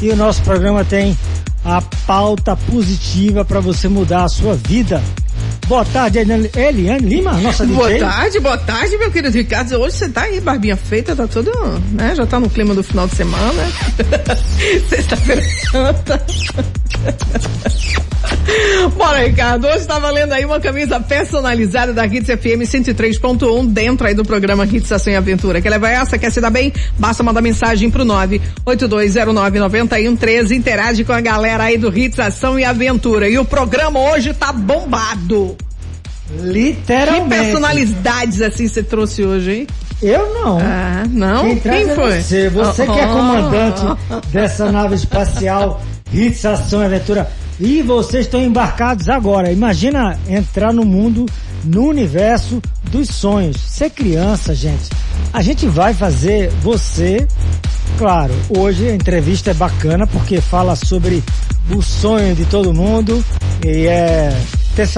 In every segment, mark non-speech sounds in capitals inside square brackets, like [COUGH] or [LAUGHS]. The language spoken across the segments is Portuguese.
E o nosso programa tem a pauta positiva para você mudar a sua vida. Boa tarde, Eliane Lima, nossa DJ. Boa tarde, boa tarde, meu querido Ricardo. Hoje você tá aí, barbinha feita, tá tudo, né? Já tá no clima do final de semana. [LAUGHS] Sexta-feira santa. [LAUGHS] Bora, Ricardo. Hoje tá valendo aí uma camisa personalizada da Hits FM 103.1 dentro aí do programa Hits Ação e Aventura. Quer levar essa? Quer se dar bem? Basta mandar mensagem pro 982099113. Interage com a galera aí do Hits Ação e Aventura. E o programa hoje tá bombado. Literalmente. Que personalidades assim você trouxe hoje, hein? Eu não. Ah, não? Quem, Quem é foi? Você, você oh, que é comandante oh. dessa nave espacial Hits Ação e Aventura. E vocês estão embarcados agora. Imagina entrar no mundo, no universo dos sonhos. Ser criança, gente. A gente vai fazer você. Claro, hoje a entrevista é bacana porque fala sobre o sonho de todo mundo e é ter,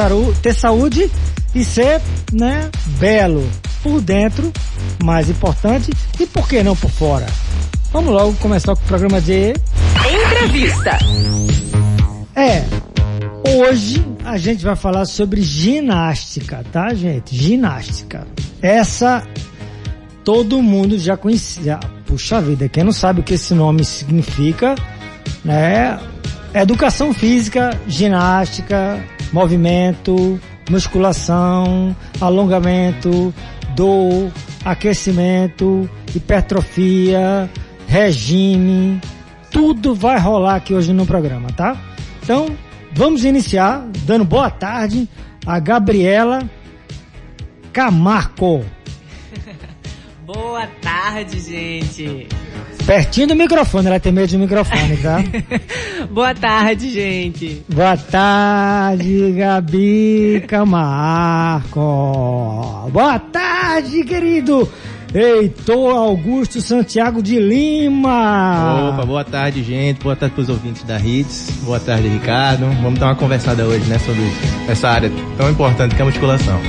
ter saúde e ser, né, belo por dentro, mais importante, e por que não por fora? Vamos logo começar com o programa de entrevista. É, hoje a gente vai falar sobre ginástica, tá, gente? Ginástica. Essa todo mundo já conhecia. Puxa vida, quem não sabe o que esse nome significa, né? Educação física, ginástica, movimento, musculação, alongamento, dor, aquecimento, hipertrofia, regime, tudo vai rolar aqui hoje no programa, tá? Então, vamos iniciar dando boa tarde a Gabriela Camarco. [LAUGHS] boa tarde, gente. Pertinho do microfone, ela tem medo do microfone, tá? [LAUGHS] boa tarde, gente. Boa tarde, Gabi Camarco. Boa tarde, querido. Heitor Augusto Santiago de Lima. Opa, boa tarde, gente. Boa tarde para os ouvintes da Hits. Boa tarde, Ricardo. Vamos dar uma conversada hoje, né, sobre essa área tão importante que é a musculação.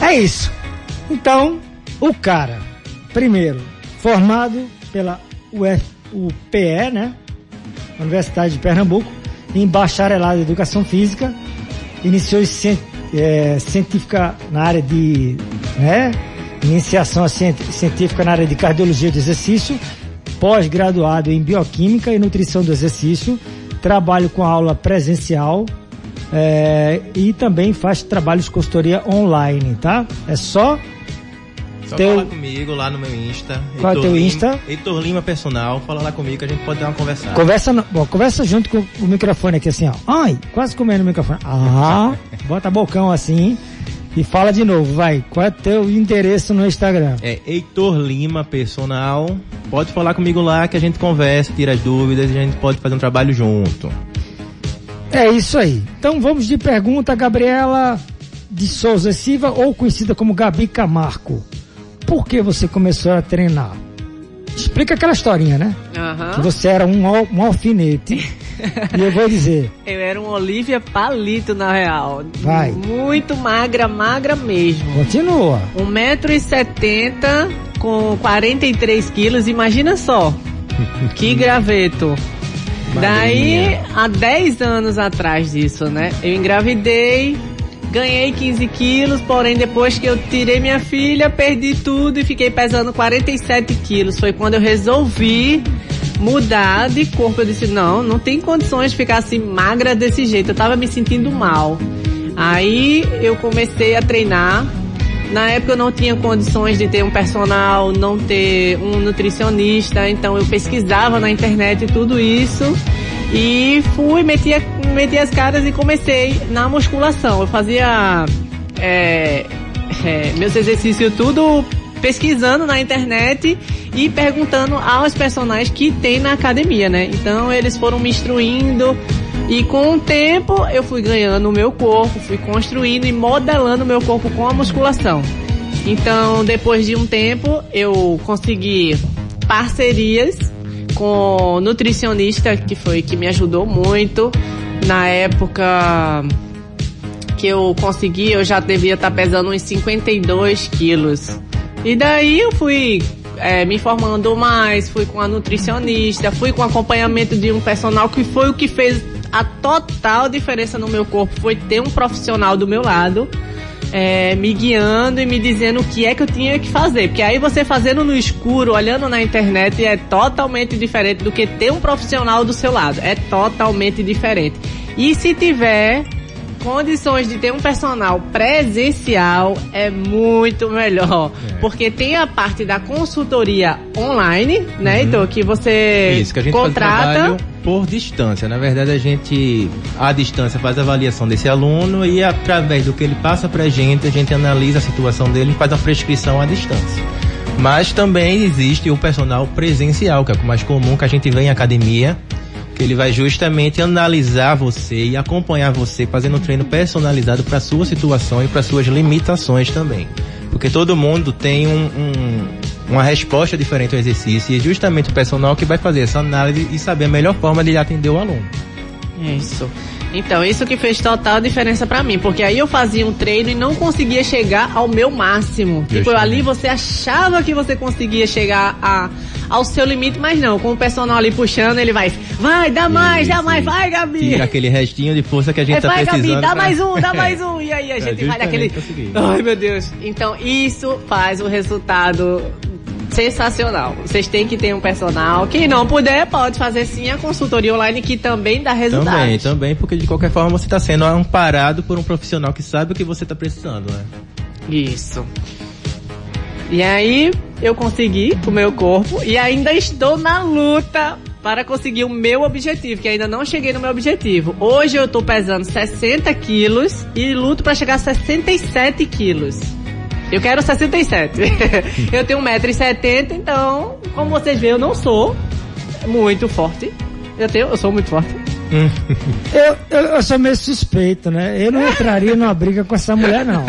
É isso. Então, o cara, primeiro, formado pela UPE, né? Universidade de Pernambuco, em bacharelado em Educação Física, iniciou é, científica na área de, né? iniciação científica na área de cardiologia do exercício, pós-graduado em bioquímica e nutrição do exercício, trabalho com aula presencial é, e também faz trabalhos de consultoria online, tá? É só só teu... fala comigo lá no meu Insta. Qual é o teu Lima, Insta? Heitor Lima Personal. Fala lá comigo que a gente pode dar uma conversada. Conversa, no... Bom, conversa junto com o microfone aqui assim, ó. Ai, quase comendo o microfone. Ah, [LAUGHS] bota bocão assim. E fala de novo, vai. Qual é teu endereço no Instagram? É Heitor Lima Personal. Pode falar comigo lá que a gente conversa, tira as dúvidas e a gente pode fazer um trabalho junto. É isso aí. Então vamos de pergunta, Gabriela de Souza Silva, ou conhecida como Gabi Camarco. Por que você começou a treinar? Explica aquela historinha, né? Uhum. Que você era um, um alfinete. e eu vou dizer. [LAUGHS] Eu era um Olivia Palito, na real. Vai. Muito magra, magra mesmo. Continua. 1,70m com 43 quilos, imagina só. [LAUGHS] que graveto. Daí, há 10 anos atrás disso, né? Eu engravidei, ganhei 15 quilos, porém depois que eu tirei minha filha, perdi tudo e fiquei pesando 47 quilos. Foi quando eu resolvi mudar de corpo. Eu disse, não, não tem condições de ficar assim magra desse jeito. Eu tava me sentindo mal. Aí eu comecei a treinar. Na época eu não tinha condições de ter um personal, não ter um nutricionista, então eu pesquisava na internet tudo isso e fui, meti, meti as caras e comecei na musculação. Eu fazia é, é, meus exercícios tudo pesquisando na internet e perguntando aos personagens que tem na academia, né? Então eles foram me instruindo e com o tempo eu fui ganhando o meu corpo, fui construindo e modelando o meu corpo com a musculação. Então depois de um tempo eu consegui parcerias com nutricionista que foi que me ajudou muito na época que eu consegui, eu já devia estar pesando uns 52 quilos. E daí eu fui é, me informando mais, fui com a nutricionista, fui com acompanhamento de um personal que foi o que fez a total diferença no meu corpo, foi ter um profissional do meu lado. É, me guiando e me dizendo o que é que eu tinha que fazer. Porque aí você fazendo no escuro, olhando na internet, é totalmente diferente do que ter um profissional do seu lado. É totalmente diferente. E se tiver condições de ter um personal presencial é muito melhor. É. Porque tem a parte da consultoria online, né, uhum. então que você Isso, que a gente contrata por distância. Na verdade, a gente à distância faz a avaliação desse aluno e através do que ele passa pra gente, a gente analisa a situação dele e faz a prescrição à distância. Mas também existe o personal presencial, que é o mais comum que a gente vê em academia, ele vai justamente analisar você e acompanhar você, fazendo um treino personalizado para sua situação e para suas limitações também. Porque todo mundo tem um, um, uma resposta diferente ao exercício e é justamente o personal que vai fazer essa análise e saber a melhor forma de atender o aluno. Isso. Então, isso que fez total diferença para mim, porque aí eu fazia um treino e não conseguia chegar ao meu máximo. Tipo, ali você achava que você conseguia chegar a, ao seu limite, mas não, com o personal ali puxando, ele vai, vai, dá mais, dá mais, vai, Gabi. Tira aquele restinho de força que a gente é, tá vai, precisando. Vai, Gabi, dá pra... mais um, dá [LAUGHS] mais um. E aí a gente vai daquele. Ai, meu Deus. Então, isso faz o resultado sensacional. Vocês têm que ter um personal. Quem não puder, pode fazer sim a consultoria online, que também dá resultado. Também, também, porque de qualquer forma você está sendo amparado por um profissional que sabe o que você está precisando, né? Isso. E aí, eu consegui o meu corpo e ainda estou na luta para conseguir o meu objetivo, que ainda não cheguei no meu objetivo. Hoje eu estou pesando 60 quilos e luto para chegar a 67 quilos. Eu quero 67. [LAUGHS] eu tenho 1,70m, então, como vocês veem, eu não sou muito forte. Eu, tenho, eu sou muito forte. Eu, eu, eu, sou meio suspeito, né? Eu não entraria numa briga com essa mulher, não.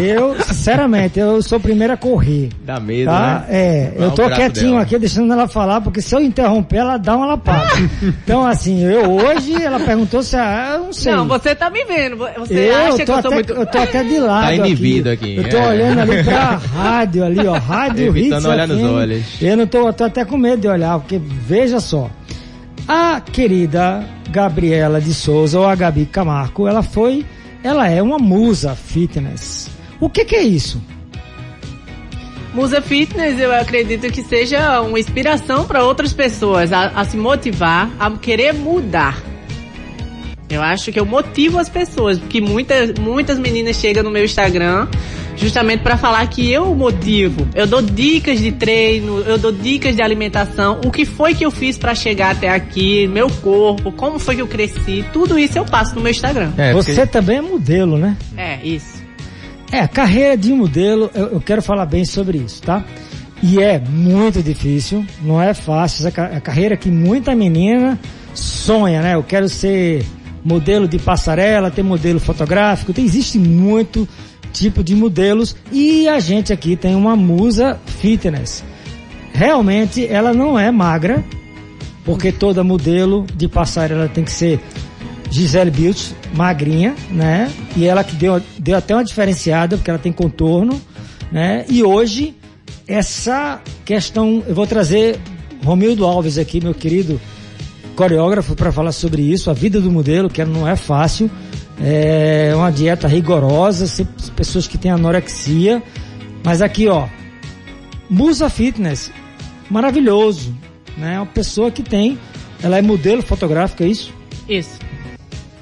Eu, sinceramente, eu sou o primeiro a correr. Dá medo, tá? né? É, eu tô quietinho dela. aqui, deixando ela falar, porque se eu interromper, ela dá uma lapada. então, assim, eu hoje, ela perguntou se ah, eu não sei. Não, você tá me vendo. Você eu acha que eu até, sou muito... Eu tô até de lado Tá inibido aqui. aqui. Eu tô é. olhando ali pra rádio ali, ó. [LAUGHS] Rádio Evitando Hits olhar nos olhos. Eu não tô, eu tô até com medo de olhar, porque veja só. A querida Gabriela de Souza, ou a Gabi Camargo, ela foi, ela é uma musa fitness. O que, que é isso? Musa Fitness, eu acredito que seja uma inspiração para outras pessoas a, a, se motivar, a querer mudar. Eu acho que eu motivo as pessoas, porque muitas, muitas meninas chegam no meu Instagram justamente para falar que eu motivo. Eu dou dicas de treino, eu dou dicas de alimentação, o que foi que eu fiz para chegar até aqui, meu corpo, como foi que eu cresci, tudo isso eu passo no meu Instagram. É, porque... Você também é modelo, né? É, isso. É, carreira de modelo, eu, eu quero falar bem sobre isso, tá? E é muito difícil, não é fácil, é a carreira que muita menina sonha, né? Eu quero ser modelo de passarela, ter modelo fotográfico, tem, existe muito tipo de modelos e a gente aqui tem uma musa fitness. Realmente ela não é magra, porque toda modelo de passarela tem que ser Gisele Bündchen, magrinha, né? E ela que deu, deu até uma diferenciada, porque ela tem contorno, né? E hoje, essa questão, eu vou trazer Romildo Alves aqui, meu querido coreógrafo, para falar sobre isso, a vida do modelo, que não é fácil, é uma dieta rigorosa, pessoas que têm anorexia. Mas aqui, ó, Musa Fitness, maravilhoso, né? Uma pessoa que tem, ela é modelo fotográfico, é isso? Isso.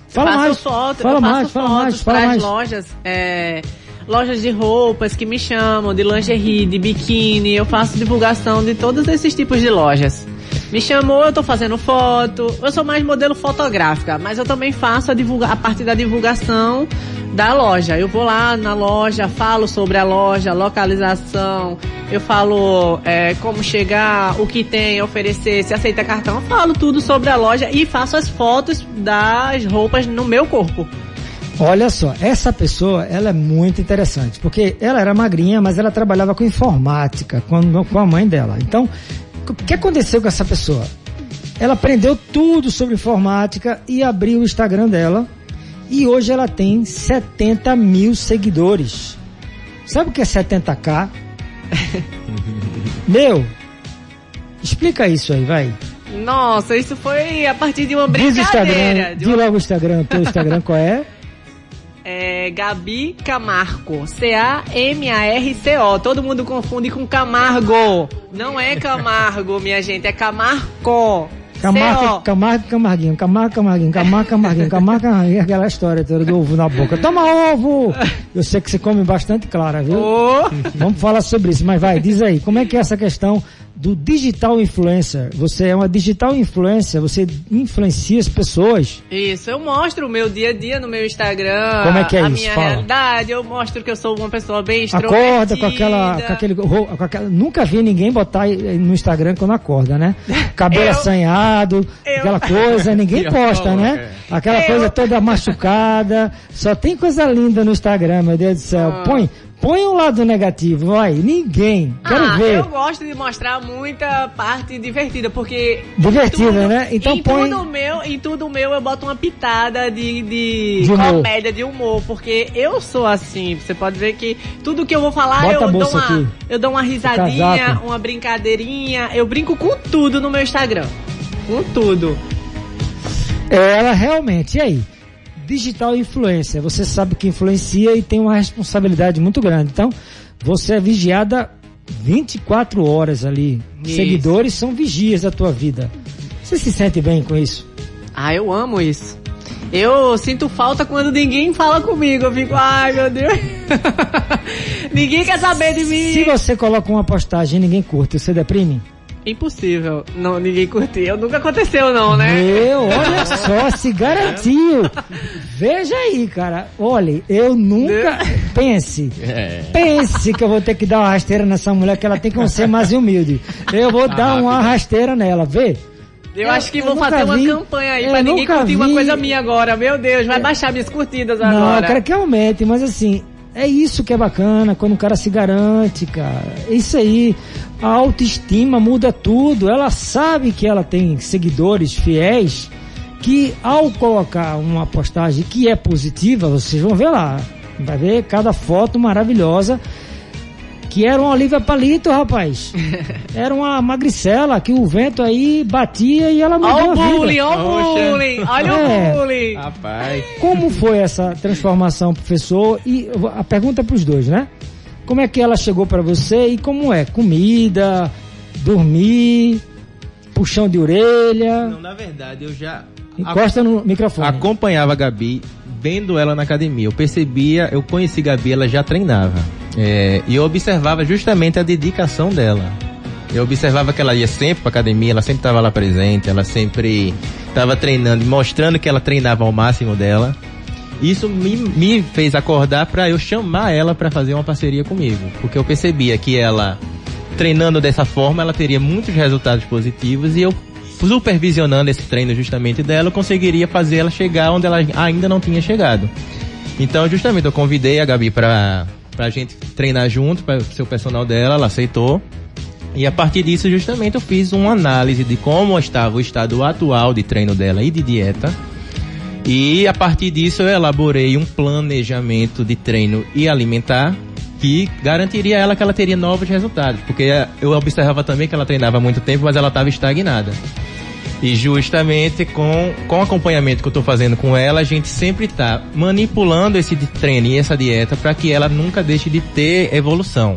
Fala eu mais, foto, fala mais, fala mais, fala mais. lojas, é, lojas de roupas que me chamam, de lingerie, de biquíni, eu faço divulgação de todos esses tipos de lojas. Me chamou, eu tô fazendo foto. Eu sou mais modelo fotográfica, mas eu também faço a, divulga a parte da divulgação da loja. Eu vou lá na loja, falo sobre a loja, localização, eu falo é, como chegar, o que tem, oferecer, se aceita cartão, eu falo tudo sobre a loja e faço as fotos das roupas no meu corpo. Olha só, essa pessoa, ela é muito interessante, porque ela era magrinha, mas ela trabalhava com informática com, com a mãe dela. Então, o que aconteceu com essa pessoa? Ela aprendeu tudo sobre informática e abriu o Instagram dela. E hoje ela tem 70 mil seguidores. Sabe o que é 70k? [LAUGHS] Meu, explica isso aí, vai. Nossa, isso foi a partir de uma Diz o Instagram, brincadeira. de diz uma- logo o Instagram, teu Instagram qual é? [LAUGHS] É Gabi Camargo. C-A-M-A-R-C-O. Todo mundo confunde com Camargo. Não é Camargo, minha gente, é Camargo. Camargo. Camargo, Camarguinho, Camargo, Camarguinho, Camargo, Camarguinho, Camargo, Camarguinho, aquela história toda do ovo na boca. Toma ovo! Eu sei que você come bastante clara, viu? Ô, Vamos falar sobre isso, mas vai, diz aí, como é que é essa questão do digital influencer? Você é uma digital influencer, você influencia as pessoas. Isso, eu mostro o meu dia a dia no meu Instagram. Como é que é a isso? minha Fala. realidade. Eu mostro que eu sou uma pessoa bem extrovertida. Acorda com aquela, com aquele, com aquela- nunca vi ninguém botar no Instagram quando acorda, né? [LAUGHS] Cabelo Eu- assanhado, eu- aquela coisa, ninguém [LAUGHS] Eu- posta, né? Aquela Eu- coisa toda machucada, só tem coisa linda no Instagram, meu Deus do céu. Ah. Põe, põe um lado negativo, vai, ninguém, quero ah, ver. eu gosto de mostrar muita parte divertida, porque. Divertida, tudo- né? Então em põe- Tudo meu, em tudo meu eu boto uma pitada de, de, De comédia, de humor, porque eu sou assim. Você pode ver que tudo que eu vou falar Bota eu dou, uma, aqui. eu dou uma risadinha, uma brincadeirinha. Eu brinco com tudo no meu Instagram. Com tudo. Ela realmente, e aí? Digital influencer, você sabe que influencia e tem uma responsabilidade muito grande. Então, você é vigiada 24 horas ali. Isso. Seguidores são vigias da tua vida. Você se sente bem com isso? Ah, eu amo isso. Eu sinto falta quando ninguém fala comigo. Eu fico, ai meu Deus. [LAUGHS] ninguém quer saber de mim. Se você coloca uma postagem e ninguém curte, você deprime? Impossível. Não, ninguém curtiu. Nunca aconteceu, não, né? Meu, [LAUGHS] olha só, se garantiu. Veja aí, cara. Olha, eu nunca. Pense. É. Pense que eu vou ter que dar uma rasteira nessa mulher, que ela tem que ser mais humilde. Eu vou dar uma rasteira nela, vê? Eu, Eu- acho que eu vou fazer uma vi- campanha aí eu pra ninguém curtir uma vi- coisa minha agora. Meu Deus, vai baixar minhas curtidas Não, eu agora. quero que aumente, mas assim, é isso que é bacana, quando o cara se garante, cara. É isso aí. A autoestima muda tudo. Ela sabe que ela tem seguidores fiéis que ao colocar uma postagem que é positiva, vocês vão ver lá. Vai ver cada foto maravilhosa. Que era uma Olivia Palito, rapaz. [LAUGHS] Era uma magricela que o vento aí batia e ela mudou Olha o a bullying, vida. olha o bullying, olha É. o bullying. Rapaz. Como foi essa transformação, professor? E a pergunta é para os dois, né? Como é que ela chegou para você e como é? Comida, dormir, puxão de orelha. Não, na verdade, eu já Encosta no microfone. acompanhava a Gabi, vendo ela na academia. Eu percebia, eu conheci Gabi, ela já treinava. É, e eu observava justamente a dedicação dela. Eu observava que ela ia sempre pra academia, ela sempre estava lá presente, ela sempre estava treinando, mostrando que ela treinava ao máximo dela. Isso me, me fez acordar para eu chamar ela para fazer uma parceria comigo, porque eu percebia que ela treinando dessa forma, ela teria muitos resultados positivos e eu supervisionando esse treino justamente dela, eu conseguiria fazer ela chegar onde ela ainda não tinha chegado. Então, justamente, eu convidei a Gabi pra, pra gente treinar junto, para ser o personal dela, ela aceitou. E a partir disso, justamente, eu fiz uma análise de como estava o estado atual de treino dela e de dieta. E a partir disso, eu elaborei um planejamento de treino e alimentar que garantiria a ela que ela teria novos resultados. Porque eu observava também que ela treinava há muito tempo, mas ela estava estagnada. E justamente com, com o acompanhamento que eu estou fazendo com ela, a gente sempre está manipulando esse treino e essa dieta para que ela nunca deixe de ter evolução.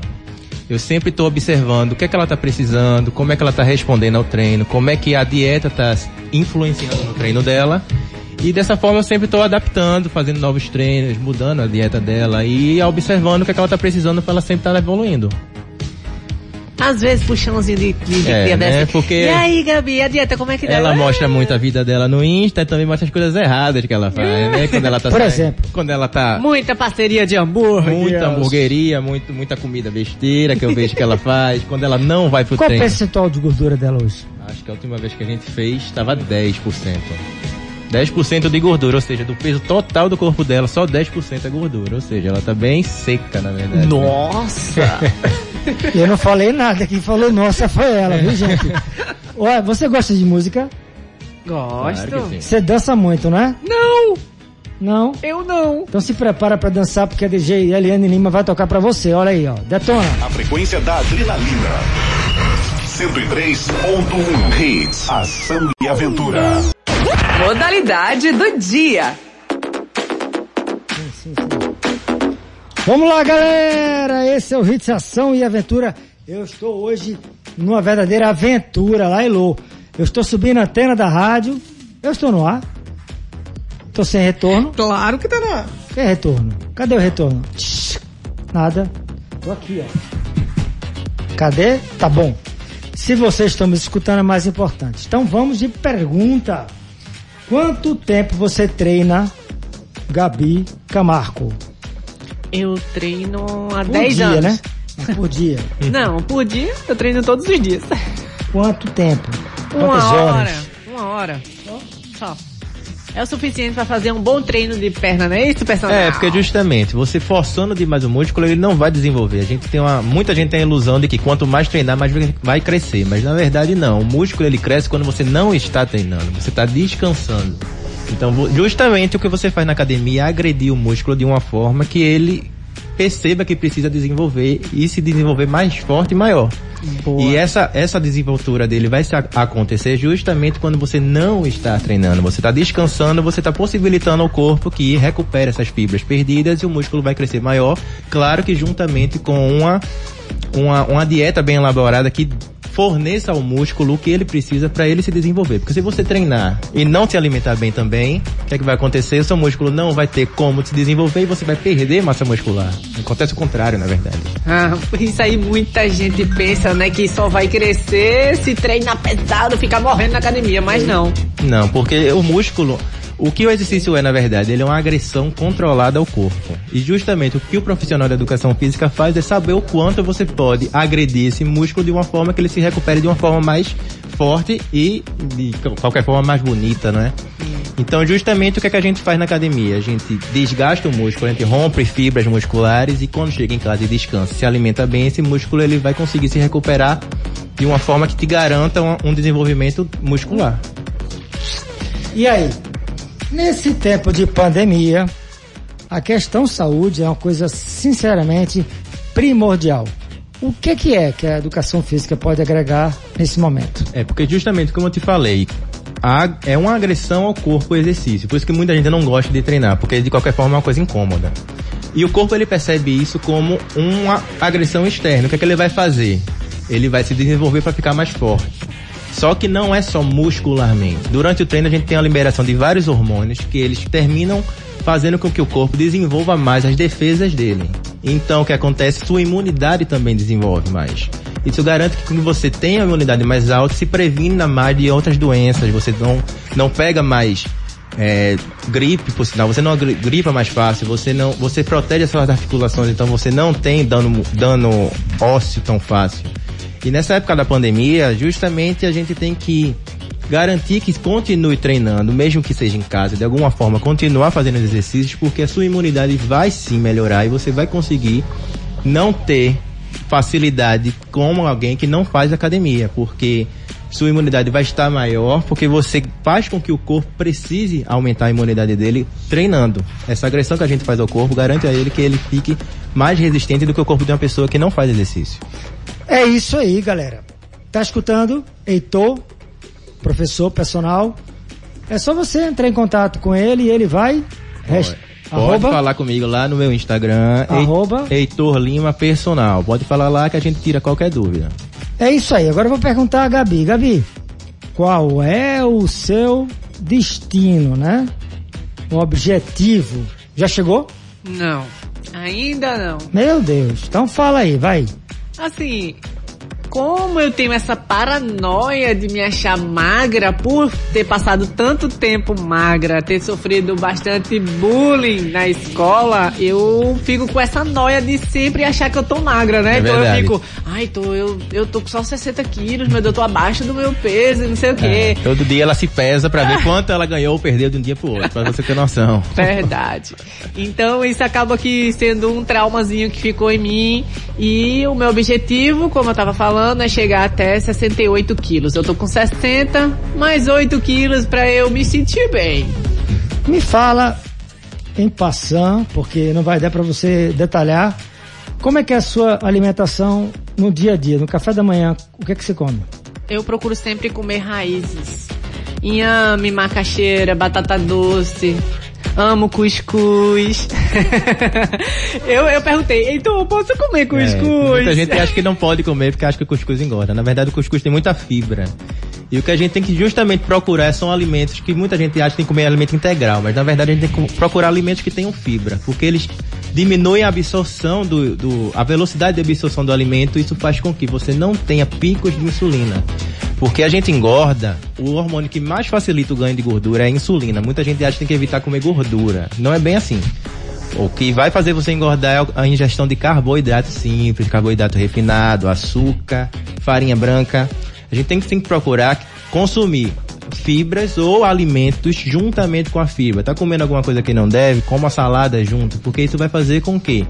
Eu sempre estou observando o que é que ela está precisando, como é que ela está respondendo ao treino, como é que a dieta está influenciando no treino dela. E dessa forma eu sempre estou adaptando, fazendo novos treinos, mudando a dieta dela e observando o que, é que ela está precisando para ela sempre estar evoluindo. Às vezes puxãozinho de, de, de É, né? dessa. Porque- E aí, Gabi, a dieta como é que dá? Ela mostra muito a vida dela no Insta e também mostra as coisas erradas que ela faz, né? Quando ela tá Por saindo- exemplo. Quando ela tá Muita parceria de hambúrguer. muita hamburgueria, muito, muita comida besteira que eu vejo que ela faz. Quando ela não vai pro Qual o treino. percentual de gordura dela hoje? Acho que a última vez que a gente fez estava 10%. 10% de gordura, ou seja, do peso total do corpo dela, só 10% é gordura. Ou seja, ela tá bem seca, na verdade. Nossa! [LAUGHS] Eu não falei nada, quem falou nossa foi ela, viu [LAUGHS] gente? Olha, você gosta de música? Gosto. Claro. Você dança muito, né? Não, Não? eu não. Então se prepara pra dançar porque a DJ Eliane Lima vai tocar pra você. Olha aí, ó. Detona. A frequência da adrenalina. 103.1 Hits, Ação e Aventura. Modalidade do dia. Vamos lá, galera! Esse é o Hits Ação e Aventura. Eu estou hoje numa verdadeira aventura lá em Lô. Eu estou subindo a antena da rádio. Eu estou no ar. Estou sem retorno. Claro que tá na. Que retorno? Cadê o retorno? Nada. Tô aqui, ó. Cadê? Tá bom. Se vocês estão me escutando é mais importante. Então vamos de pergunta. Quanto tempo você treina, Gabi Camargo? Eu treino há Por 10 dia, anos. né? Por dia. [LAUGHS] Não, por dia eu treino todos os dias. Quanto tempo? Uma Quantas hora. horas? Uma hora. Só. É o suficiente pra fazer um bom treino de perna, não é isso, personal? É, porque justamente, você forçando demais o músculo, ele não vai desenvolver. A gente tem uma, muita gente tem a ilusão de que quanto mais treinar, mais vai- crescer. Mas na verdade não. O músculo ele cresce quando você não está treinando, você está descansando. Então, justamente o que você faz na academia é agredir o músculo de uma forma que ele perceba que precisa desenvolver e se desenvolver mais forte e maior. E essa, essa desenvoltura dele vai acontecer justamente quando você não está treinando. Você está descansando, você está possibilitando ao corpo que recupere essas fibras perdidas e o músculo vai crescer maior. Claro que juntamente com uma, uma, uma dieta bem elaborada que forneça ao músculo o que ele precisa para ele se desenvolver. Porque se você treinar e não se alimentar bem também, o que é que vai acontecer? O seu músculo não vai ter como se desenvolver e você vai perder massa muscular. Acontece o contrário, na verdade. Ah, por isso aí muita gente pensa, né, que só vai crescer se treinar pesado, ficar morrendo na academia, mas não. Não, porque o músculo, o que o exercício é, na verdade, ele é uma agressão controlada ao corpo. E justamente o que o profissional da educação física faz é saber o quanto você pode agredir esse músculo de uma forma que ele se recupere de uma forma mais forte e de qualquer forma mais bonita, não é? Então, justamente o que, é que a gente faz na academia? A gente desgasta o músculo, a gente rompe fibras musculares e quando chega em casa e descansa, se alimenta bem, esse músculo ele vai conseguir se recuperar de uma forma que te garanta um, um desenvolvimento muscular. E aí? Nesse tempo de pandemia, a questão saúde é uma coisa sinceramente primordial. O que que é que a educação física pode agregar nesse momento? É, porque justamente como eu te falei, a- é uma agressão ao corpo o exercício. Por isso que muita gente não gosta de treinar, porque de qualquer forma é uma coisa incômoda. E o corpo ele percebe isso como uma agressão externa. O que é que ele vai fazer? Ele vai se desenvolver para ficar mais forte. Só que não é só muscularmente. Durante o treino a gente tem a liberação de vários hormônios que eles terminam fazendo com que o corpo desenvolva mais as defesas dele. Então o que acontece? Sua imunidade também desenvolve mais. Isso garante que quando você tem a imunidade mais alta, se previna mais de outras doenças. Você não, não pega mais é, gripe, por sinal, você não gri- gripa mais fácil, você não, você protege as suas articulações, então você não tem dano, dano ósseo tão fácil. E nessa época da pandemia, justamente a gente tem que garantir que continue treinando, mesmo que seja em casa, de alguma forma continuar fazendo os exercícios, porque a sua imunidade vai sim melhorar e você vai conseguir não ter facilidade como alguém que não faz academia, porque sua imunidade vai estar maior, porque você faz com que o corpo precise aumentar a imunidade dele treinando. Essa agressão que a gente faz ao corpo garante a ele que ele fique mais resistente do que o corpo de uma pessoa que não faz exercício. É isso aí, galera. Tá escutando? Heitor, professor personal. É só você entrar em contato com ele e ele vai. Pode arroba- falar comigo lá no meu Instagram, Arroba? Heitor Lima Personal. Pode falar lá que a gente tira qualquer dúvida. É isso aí. Agora eu vou perguntar a Gabi. Gabi, qual é o seu destino, né? O objetivo. Já chegou? Não. Ainda não. Meu Deus. Então fala aí, vai. Assim, como eu tenho essa paranoia de me achar magra por ter passado tanto tempo magra, ter sofrido bastante bullying na escola, eu fico com essa noia de sempre achar que eu tô magra, né? É então verdade. eu fico, ai, tô, eu, eu tô com só 60 quilos, mas eu tô abaixo do meu peso e não sei o É, quê. todo dia ela se pesa pra ver quanto ela ganhou ou perdeu de um dia pro outro, pra você ter noção. Verdade. Então isso acaba aqui sendo um traumazinho que ficou em mim. E o meu objetivo, como eu tava falando, é chegar até 68 quilos. Eu tô com 60, mais 8 quilos pra eu me sentir bem. Me fala em passant, porque não vai dar para você detalhar, como é que é a sua alimentação no dia a dia, no café da manhã, o que é que você come? eu procuro sempre comer raízes. Inhame, macaxeira, batata doce. Amo cuscuz. [LAUGHS] eu, eu perguntei, então eu posso comer cuscuz? É, muita gente acha que não pode comer porque acha que o cuscuz engorda. Na verdade, o cuscuz tem muita fibra. E o que a gente tem que justamente procurar são alimentos que muita gente acha que tem que comer alimento integral, mas na verdade a gente tem que procurar alimentos que tenham fibra, porque eles diminuem a absorção do, do a velocidade de absorção do alimento, e isso faz com que você não tenha picos de insulina. Porque a gente engorda, o hormônio que mais facilita o ganho de gordura é a insulina. Muita gente acha que tem que evitar comer gordura. Não é bem assim. O que vai fazer você engordar é a ingestão de carboidrato simples, carboidrato refinado, açúcar, farinha branca. A gente tem que, tem que procurar consumir fibras ou alimentos juntamente com a fibra. Tá comendo alguma coisa que não deve, coma salada junto, porque isso vai fazer com que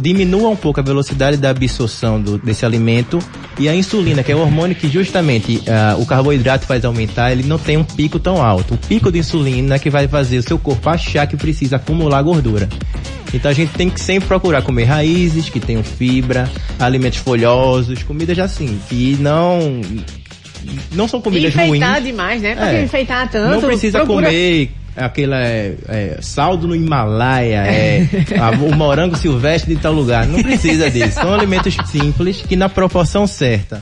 diminua um pouco a velocidade da absorção do, desse alimento e a insulina, que é o hormônio que justamente uh, o carboidrato faz aumentar, ele não tem um pico tão alto. O pico de insulina é que vai fazer o seu corpo achar que precisa acumular gordura. Então a gente tem que sempre procurar comer raízes que tenham fibra, alimentos folhosos, comidas assim, que não não são comidas enfeitar ruins. Enfeitar demais, né? Pra é, enfeitar tanto. Não precisa procura... comer aquela é, é, saldo no Himalaia, é, a, o morango silvestre de tal lugar. Não precisa disso. São alimentos simples que na proporção certa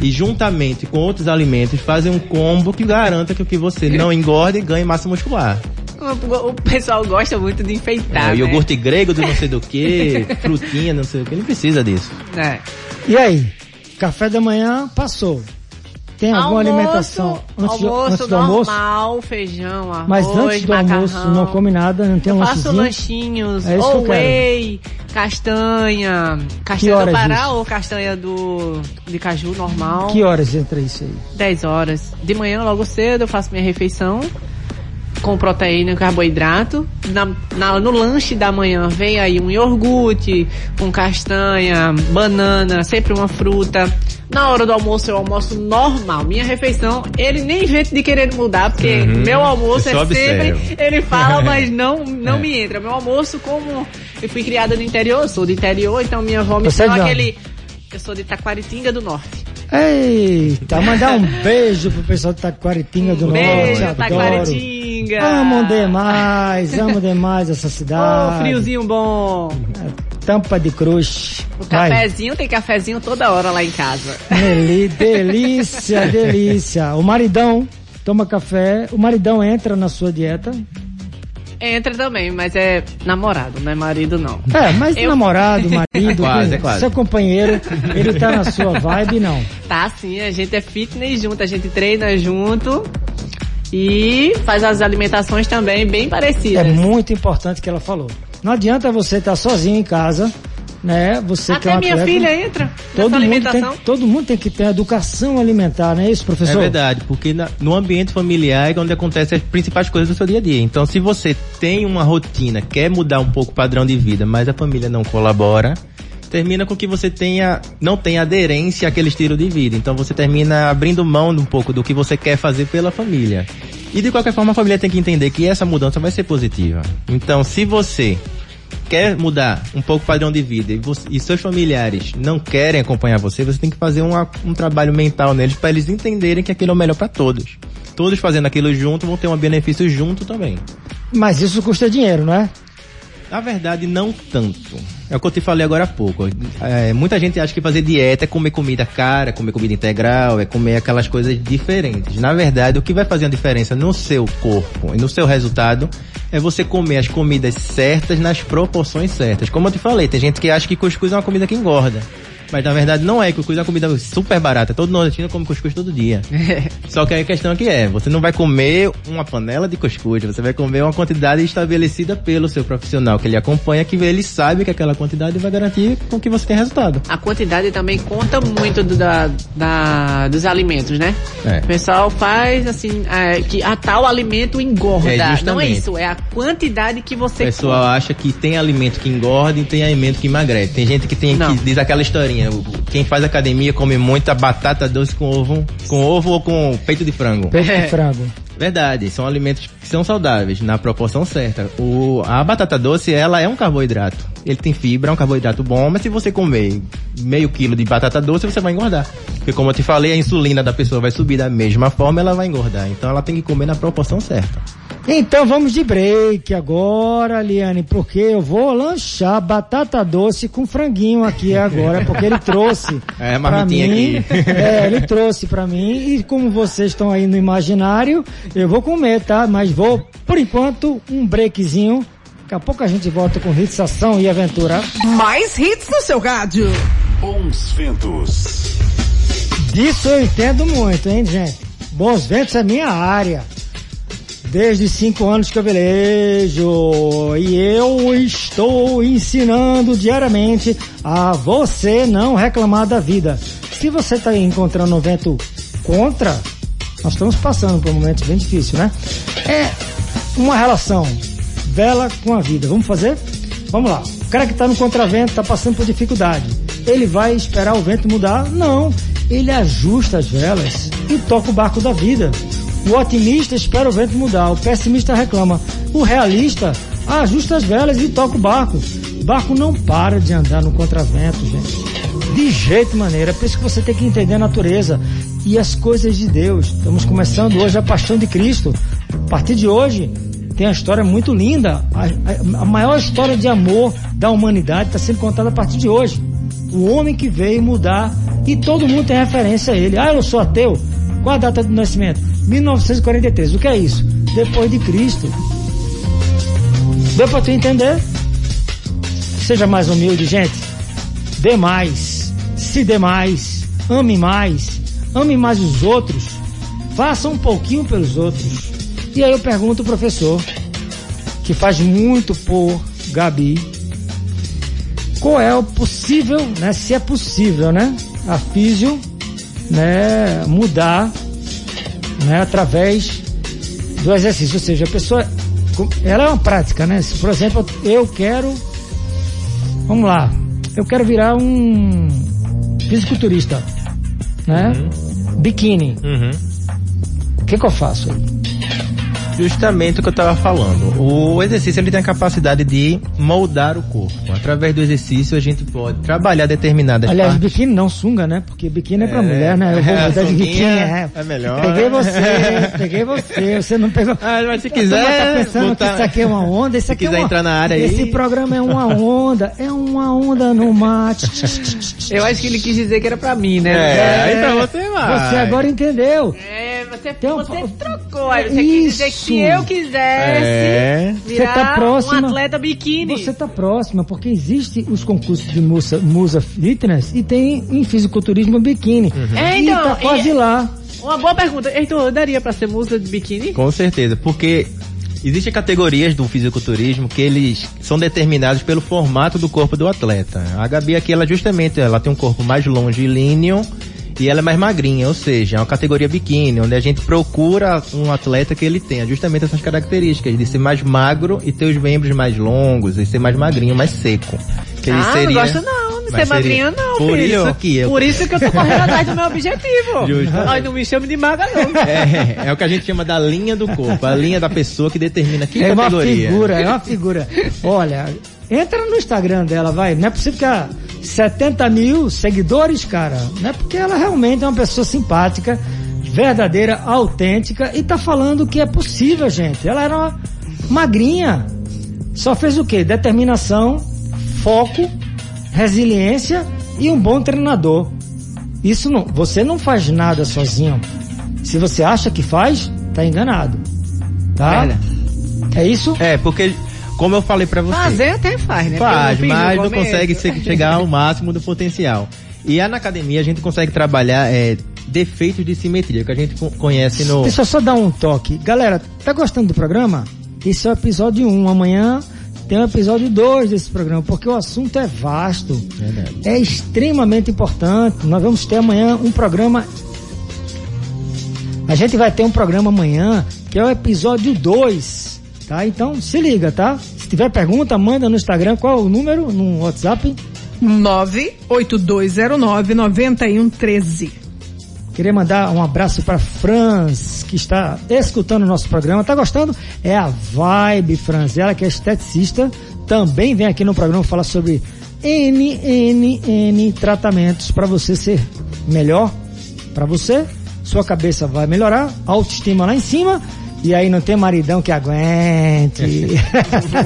e juntamente com outros alimentos fazem um combo que garanta que, que você não engorde e ganhe massa muscular. O, pessoal gosta muito de enfeitar. É, né? Iogurte grego do não sei do que, [LAUGHS] frutinha, não sei o que, não precisa disso. É. E aí? Café da manhã passou. Tem alguma almoço, alimentação antes, almoço antes do almoço? normal, feijão, arroz, Mas antes do macarrão. almoço não come nada, não tem um Faço lanchinhos, é ou whey, castanha, castanha do Pará ou castanha do de caju normal. Que horas entra isso aí? 10 horas. De manhã logo cedo eu faço minha refeição com proteína e carboidrato. Na, na, no lanche da manhã vem aí um iogurte com castanha, banana, sempre uma fruta. Na hora do almoço eu almoço normal. Minha refeição, ele nem inventa de querer mudar, porque uhum, meu almoço é sempre. Ele fala, [LAUGHS] mas não, não é. me entra. Meu almoço, como eu fui criada no interior, sou do interior, então minha avó me deu aquele. Eu sou de Taquaritinga do Norte. Eita, mandar um [LAUGHS] beijo pro pessoal de Taquaritinga do um Norte. Beijo, Taquaritinga. Amo demais, amo demais essa cidade. Oh, friozinho bom. É, tampa de cruz. O cafezinho, Vai. tem cafezinho toda hora lá em casa. Deli, [LAUGHS] delícia, delícia. O maridão toma café. O maridão entra na sua dieta? Entra também, mas é namorado, não é marido não. É, mas eu... namorado, [LAUGHS] marido, é quase, é quase. seu companheiro, ele tá na sua vibe, não? Tá sim, a gente é fitness junto, a gente treina junto e faz as alimentações também bem parecidas. É muito importante que ela falou. Não adianta você estar tá sozinho em casa né? Você Até que é minha atleta, filha entra todo mundo Tem, todo mundo tem que ter educação alimentar, não é isso, professor? É verdade, porque na, no ambiente familiar é onde acontecem as principais coisas do seu dia a dia. Então, se você tem uma rotina, quer mudar um pouco o padrão de vida, mas a família não colabora, termina com que você tenha não tenha aderência àquele estilo de vida. Então você termina abrindo mão um pouco do que você quer fazer pela família. E de qualquer forma a família tem que entender que essa mudança vai ser positiva. Então, se você quer mudar um pouco o padrão de vida e, você, e seus familiares não querem acompanhar você, você tem que fazer uma, um trabalho mental neles para eles entenderem que aquilo é o melhor para todos. Todos fazendo aquilo junto vão ter um benefício junto também. Mas isso custa dinheiro, não é? Na verdade, não tanto. É o que eu te falei agora há pouco. É, muita gente acha que fazer dieta é comer comida cara, comer comida integral, é comer aquelas coisas diferentes. Na verdade, o que vai fazer a diferença no seu corpo e no seu resultado é você comer as comidas certas nas proporções certas. Como eu te falei, tem gente que acha que cuscuz é uma comida que engorda. Mas na verdade não é, cuscuz é uma comida super barata. Todo nordestino come cuscuz todo dia. [LAUGHS] Só que a questão aqui é, você não vai comer uma panela de cuscuz, você vai comer uma quantidade estabelecida pelo seu profissional, que ele acompanha, que ele sabe que aquela quantidade vai garantir com que você tenha resultado. A quantidade também conta muito do, da, da, dos alimentos, né? É. O pessoal faz assim, é, que a tal alimento engorda. É não é isso, é a quantidade que você O pessoal come. acha que tem alimento que engorda e tem alimento que emagrece. Tem gente que tem que diz aquela historinha O- quem faz academia come muita batata doce com ovo, com ovo ou com peito de frango. Peito É. de frango. Verdade, são alimentos que são saudáveis, na proporção certa. O, a batata doce, ela é um carboidrato. Ele tem fibra, é um carboidrato bom, mas se você comer meio quilo de batata doce, você vai engordar. Porque como eu te falei, a insulina da pessoa vai subir da mesma forma, ela vai engordar. Então ela tem que comer na proporção certa. Então vamos de break agora, Liane, porque eu vou lanchar batata doce com franguinho aqui agora, porque ele trouxe. [LAUGHS] É, pra marmitinha mim, aqui. É, ele trouxe pra mim e como vocês estão aí no imaginário, eu vou comer, tá? Mas vou, por enquanto, um breakzinho. Daqui a pouco a gente volta com Hits, Ação e Aventura. Mais hits no seu rádio. Bons ventos. Disso eu entendo muito, hein, gente? Bons ventos é minha área. Desde cinco anos que eu velejo e eu estou ensinando diariamente a você não reclamar da vida. Se você está encontrando um vento contra, nós estamos passando por um momento bem difícil, né? É uma relação vela com a vida. Vamos fazer? Vamos lá. O cara que está no contravento está passando por dificuldade. Ele vai esperar o vento mudar? Não. Ele ajusta as velas e toca o barco da vida. O otimista espera o vento mudar. O pessimista reclama. O realista ajusta as velas e toca o barco. O barco não para de andar no contravento, gente. De jeito maneira. É por isso que você tem que entender a natureza e as coisas de Deus. Estamos começando hoje a paixão de Cristo. A partir de hoje, tem uma história muito linda. A, a- a maior história de amor da humanidade está sendo contada a partir de hoje. O homem que veio mudar e todo mundo tem referência a ele. Ah, eu sou ateu. Qual a data do nascimento? 1943. O que é isso? Depois de Cristo. Deu para tu entender? Seja mais humilde, gente. Dê mais. Se dê mais. Ame mais. Ame mais os outros. Faça um pouquinho pelos outros. E aí eu pergunto ao professor, que faz muito por Gabi, qual é o possível, né? Se é possível, né? A físio, né? Mudar, né? Através do exercício. Ou seja, a pessoa, ela é uma prática, né? Por exemplo, eu quero, vamos lá, eu quero virar um fisiculturista, né? Biquíni. Uhum. O que que eu faço aí? Justamente o que eu estava falando. O exercício ele tem a capacidade de moldar o corpo. Através do exercício a gente pode trabalhar determinadas Aliás, partes. biquíni não sunga, né? Porque biquíni é pra É, mulher, né? Eu vou é, mudar de sunguinha biquíni, é. é melhor. Peguei você, [LAUGHS] peguei você, você não pegou. Ah, mas se quiser tá pensando botar- que isso aqui é uma onda, isso se aqui é quiser uma... entrar na área aí- Esse programa é uma onda, é uma onda no mate. Eu acho que ele quis dizer que era pra mim, né? É, aí pra você vai. Você agora entendeu. É, você, um- você trocou. Aí você quis dizer que se Isso. eu quisesse É. virar Você tá próxima. um atleta biquíni. Você tá próxima, porque existe os concursos de musa, musa fitness e tem em fisiculturismo biquíni. É, e então, tá quase e- lá. Uma boa pergunta. Heitor, daria pra ser musa de biquíni? Com certeza, porque existem categorias do fisiculturismo que eles são determinados pelo formato do corpo do atleta. A Gabi aqui, ela justamente, ela tem um corpo mais longilíneo e ela é mais magrinha, ou seja, é uma categoria biquíni, onde a gente procura um atleta que ele tenha justamente essas características de ser mais magro e ter os membros mais longos e ser mais magrinho, mais seco. Que ele ah, seria- não gosto não de Mas ser magrinha seria- não, Por filho. isso que eu- Por isso que eu tô correndo [LAUGHS] atrás do meu objetivo. Justo. Ai, não me chame de magra não. É, é o que a gente chama da linha do corpo, a linha da pessoa que determina que É uma categoria. figura, é uma figura. Olha, entra no Instagram dela, vai. Não é possível que ela 70 mil seguidores, cara. Não é porque ela realmente é uma pessoa simpática, verdadeira, autêntica e tá falando que é possível, gente. Ela era uma magrinha. Só fez o quê? Determinação, foco, resiliência e um bom treinador. Isso não, você não faz nada sozinho. Se você acha que faz, tá enganado. Tá? É isso? É, porque, como eu falei pra você, Fazer até faz, né? faz, fiz mas não consegue se- chegar ao máximo do potencial. E a na academia a gente consegue trabalhar é, defeitos de simetria, que a gente co- conhece no... Deixa eu só dar um toque. Galera, tá gostando do programa? Esse é o episódio 1. Amanhã tem o episódio 2 desse programa, porque o assunto é vasto. Verdade. É extremamente importante. Nós vamos ter amanhã um programa. A gente vai ter um programa amanhã, que é o episódio 2. Tá? Então se liga, tá? Se tiver pergunta, manda no Instagram. Qual é o número? No WhatsApp? 98209-9113. Queria mandar um abraço para Franz, que está escutando o nosso programa. Tá gostando? É a Vibe Franz, ela que é esteticista, também vem aqui no programa falar sobre N, N, N tratamentos para você ser melhor para você. Sua cabeça vai melhorar, autoestima lá em cima e aí não tem maridão que aguente.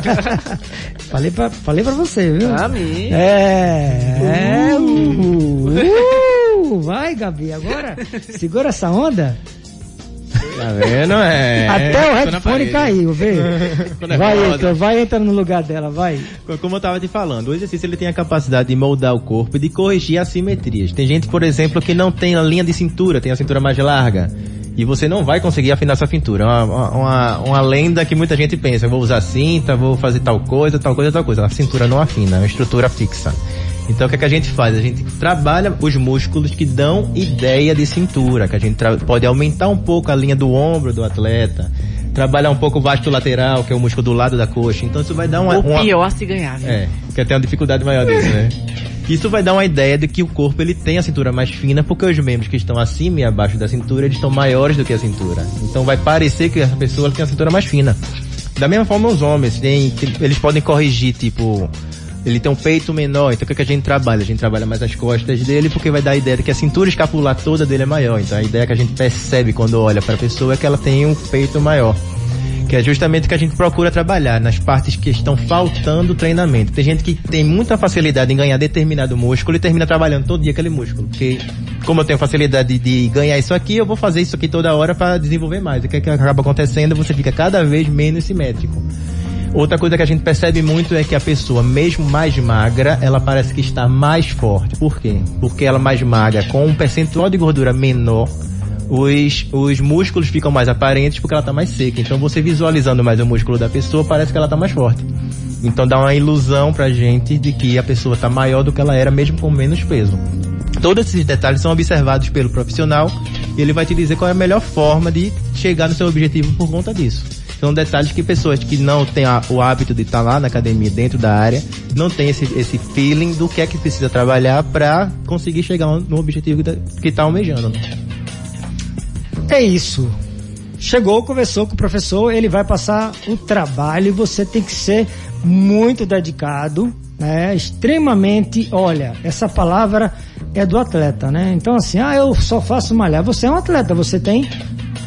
[LAUGHS] falei, pra, falei pra você, viu? Pra mim. É. é uh, uh, vai, Gabi, agora segura essa onda. Tá vendo? É. Até o headphone caiu, vê. [LAUGHS] Vai. Heitor, vai entra no lugar dela, vai. Como eu tava te falando, o exercício ele tem a capacidade de moldar o corpo e de corrigir assimetrias. Tem gente, por exemplo, que não tem a linha de cintura, tem a cintura mais larga. E você não vai conseguir afinar sua cintura. É uma, uma, uma lenda que muita gente pensa, vou usar cinta, vou fazer tal coisa, tal coisa, tal coisa. A cintura não afina, é uma estrutura fixa. Então o que, é que a gente faz? A gente trabalha os músculos que dão ideia de cintura, que a gente pode aumentar um pouco a linha do ombro do atleta, trabalhar um pouco o vasto lateral, que é o músculo do lado da coxa. Então isso vai dar uma, O uma, pior se ganhar, viu? é, que até uma dificuldade maior disso, né? [LAUGHS] Isso vai dar uma ideia de que o corpo ele tem a cintura mais fina, porque os membros que estão acima e abaixo da cintura, eles estão maiores do que a cintura. Então vai parecer que essa pessoa tem a cintura mais fina. Da mesma forma os homens, tem, eles podem corrigir, tipo, ele tem um peito menor, então o que, que a gente trabalha? A gente trabalha mais as costas dele, porque vai dar a ideia de que a cintura escapular toda dele é maior. Então a ideia que a gente percebe quando olha para a pessoa é que ela tem um peito maior que é justamente o que a gente procura trabalhar nas partes que estão faltando treinamento. Tem gente que tem muita facilidade em ganhar determinado músculo e termina trabalhando todo dia aquele músculo, porque como eu tenho facilidade de ganhar isso aqui, eu vou fazer isso aqui toda hora para desenvolver mais. O que, é que acaba acontecendo? Você fica cada vez menos simétrico. Outra coisa que a gente percebe muito é que a pessoa, mesmo mais magra, ela parece que está mais forte. Por quê? Porque ela mais magra, com um percentual de gordura menor, os, os músculos ficam mais aparentes porque ela está mais seca. Então você visualizando mais o músculo da pessoa, parece que ela está mais forte. Então dá uma ilusão pra gente de que a pessoa está maior do que ela era, mesmo com menos peso. Todos esses detalhes são observados pelo profissional e ele vai te dizer qual é a melhor forma de chegar no seu objetivo por conta disso. São detalhes que pessoas que não têm a- o hábito de estar lá na academia, dentro da área, não têm esse, esse feeling do que é que precisa trabalhar para conseguir chegar no objetivo que tá- está almejando. É isso. Chegou, conversou com o professor, ele vai passar o trabalho e você tem que ser muito dedicado, né? Extremamente, olha, essa palavra é do atleta, né? Então assim, ah, eu só faço malhar. Você é um atleta, você tem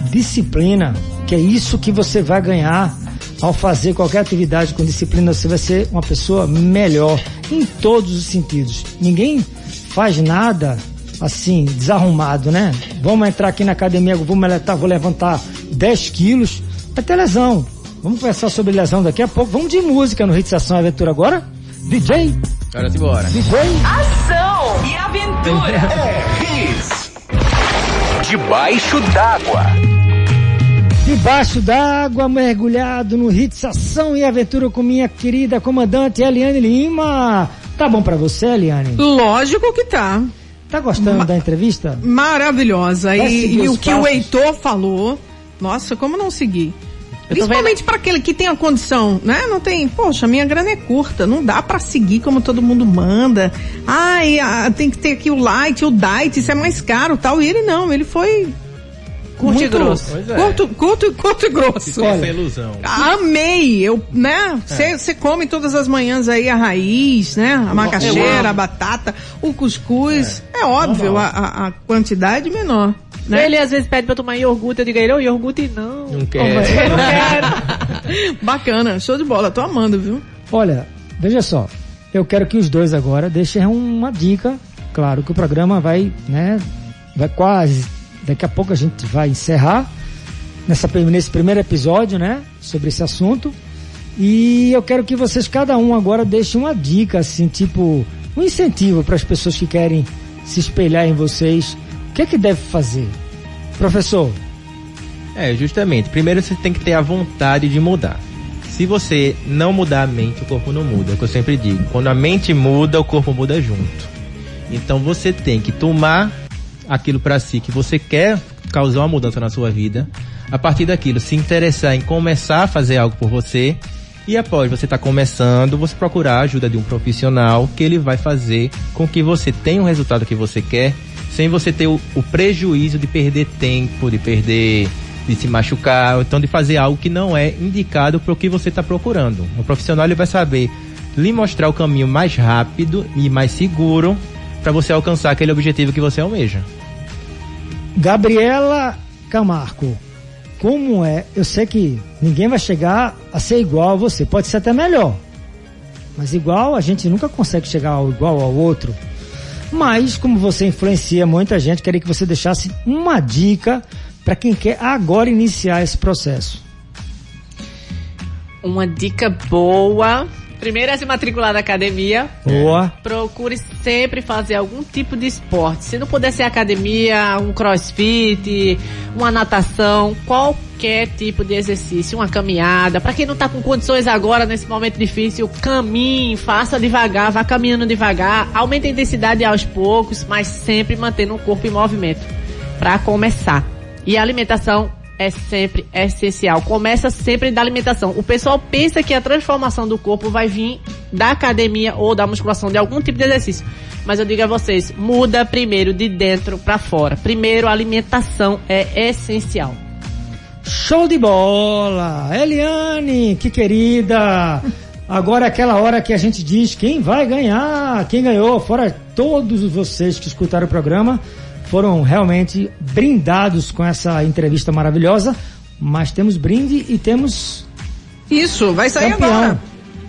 disciplina, que é isso que você vai ganhar ao fazer qualquer atividade com disciplina, você vai ser uma pessoa melhor em todos os sentidos. Ninguém faz nada assim, desarrumado, né? Vamos entrar aqui na academia, vou, levantar, vou levantar 10 quilos, vai ter lesão. Vamos conversar sobre lesão daqui a pouco. Vamos de música no Hits Ação e Aventura agora? DJ, Agora simbora. DJ. Ação e aventura. Hits. Debaixo d'água. Debaixo d'água, mergulhado no Hits Ação e Aventura com minha querida comandante Eliane Lima. Tá bom pra você, Eliane? Lógico que tá. Tá gostando da entrevista? Maravilhosa. E, e o que passos? o Heitor falou, nossa, como não seguir? Principalmente para aquele que tem a condição, né? Não tem, poxa, minha grana é curta, não dá pra seguir como todo mundo manda. Ai, ah, tem que ter aqui o light, o diet, isso é mais caro, tal. E ele não, ele foi Curto e muito- grosso. Pois é. Curto, curto, curto e grosso. Olha. Essa ilusão. Amei, eu, né? É. Você come todas as manhãs aí a raiz, né? A macaxeira, a batata, o cuscuz. É, óbvio, a, a- a quantidade menor, né? Ele às vezes pede pra tomar iogurte, eu digo a ele, ô, iogurte não. Não quero. Não quero. [LAUGHS] Bacana, show de bola, tô amando, viu? Olha, veja só. Eu quero que os dois agora deixem uma dica. Claro que o programa vai, né? Vai quase. Daqui a pouco a gente vai encerrar nessa, nesse primeiro episódio, né? Sobre esse assunto. E eu quero que vocês, cada um agora, deixe uma dica, assim, tipo, um incentivo para as pessoas que querem se espelhar em vocês. O que é que deve fazer? Professor, É, justamente. Primeiro você tem que ter a vontade de mudar. Se você não mudar a mente, o corpo não muda. É o que eu sempre digo. Quando a mente muda, o corpo muda junto. Então você tem que tomar aquilo para si que você quer causar uma mudança na sua vida. A partir daquilo, se interessar em começar a fazer algo por você E após você estar começando, você procurar a ajuda de um profissional que ele vai fazer com que você tenha o resultado que você quer, sem você ter o, o prejuízo de perder tempo, de perder, de se machucar, ou então de fazer algo que não é indicado para o que você está procurando. O profissional ele vai saber lhe mostrar o caminho mais rápido e mais seguro para você alcançar aquele objetivo que você almeja. Gabriela Camargo, como é? Eu sei que ninguém vai chegar a ser igual a você, pode ser até melhor. Mas igual, a gente nunca consegue chegar ao igual ao outro. Mas, como você influencia muita gente, queria que você deixasse uma dica para quem quer agora iniciar esse processo. Uma dica boa. Primeiro é se matricular na academia. Boa. Procure sempre fazer algum tipo de esporte. Se não puder ser academia, um crossfit, uma natação, qualquer tipo de exercício, uma caminhada. Para quem não tá com condições agora nesse momento difícil, caminhe, faça devagar, vá caminhando devagar, aumente a intensidade aos poucos, mas sempre mantendo o corpo em movimento. Para começar. E a alimentação é sempre essencial. Começa sempre da alimentação. O pessoal pensa que a transformação do corpo vai vir da academia ou da musculação, de algum tipo de exercício. Mas eu digo a vocês, muda primeiro de dentro para fora. Primeiro, a alimentação é essencial. Show de bola! Eliane, que querida! Agora é aquela hora que a gente diz quem vai ganhar, quem ganhou, fora todos vocês que escutaram o programa, foram realmente brindados com essa entrevista maravilhosa. Mas temos brinde e temos Isso, vai sair Campeão. agora.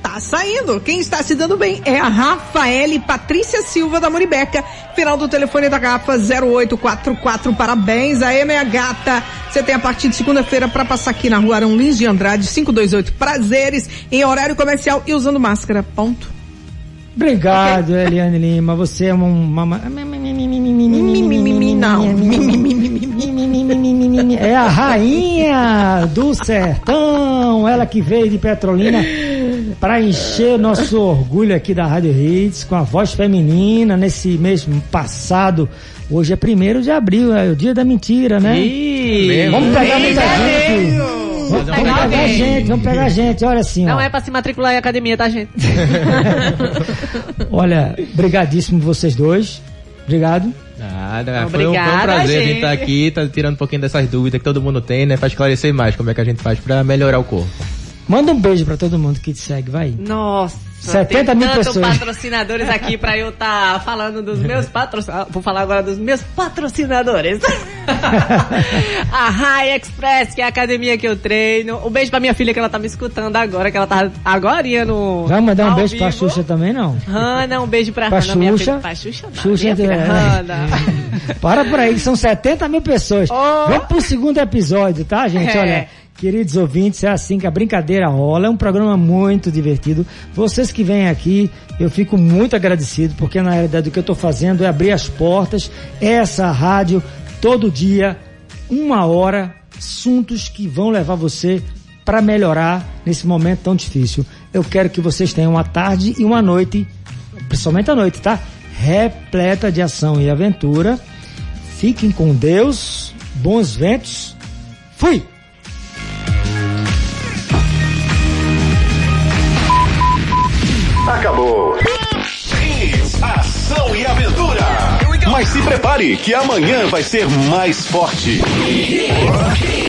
Tá saindo. Quem está se dando bem é a Rafaele Patrícia Silva da Moribeca. Final do telefone da garrafa 0844. Parabéns aí, minha gata. Você tem a partir de segunda-feira para passar aqui na rua Arão Lins de Andrade, 528 Prazeres, em horário comercial e usando máscara. Ponto. Obrigado, Eliane Lima. Você é uma. uma... Não. É a rainha do sertão. Ela que veio de Petrolina para encher o nosso orgulho aqui da Rádio Hits com a voz feminina nesse mês passado. Hoje é primeiro de abril, é o dia da mentira, né? Ih, Vamos pegar muita gente. Vamos pegar pegar alguém. gente, vamos pegar gente. Olha assim, Não ó. é pra se matricular em academia, tá, gente? [LAUGHS] Olha, brigadíssimo vocês dois. Obrigado. Nada, foi, um, foi um prazer vir gente. estar aqui, tá tirando um pouquinho dessas dúvidas que todo mundo tem, né? Pra esclarecer mais como é que a gente faz pra melhorar o corpo. Manda um beijo pra todo mundo que te segue, vai. Nossa, 70 tem mil pessoas. patrocinadores aqui pra eu estar falando dos meus [LAUGHS] patrocinadores. Vou falar agora dos meus patrocinadores. [LAUGHS] a High Express, que é a academia que eu treino. Um beijo pra minha filha que ela tá me escutando agora, que ela tá agora no. Vai mandar um beijo pra vivo. Xuxa também, não? Hanna, um beijo pra, Pra Hanna, minha Xuxa. filha. Pra Xuxa, não. Xuxa minha filha, é- Hanna. [LAUGHS] Para por aí, são 70 mil pessoas. Oh. Vamos pro segundo episódio, tá, gente? É. Olha, queridos ouvintes, é assim que a brincadeira rola. É um programa muito divertido. Vocês que vêm aqui, eu fico muito agradecido, porque na realidade o que eu tô fazendo é abrir as portas. Essa rádio, todo dia, uma hora, assuntos que vão levar você para melhorar nesse momento tão difícil. Eu quero que vocês tenham uma tarde e uma noite, principalmente a noite, tá? Repleta de ação e aventura. Fiquem com Deus, bons ventos. Fui! Acabou. Hits, ação e aventura. Mas se prepare que amanhã vai ser mais forte.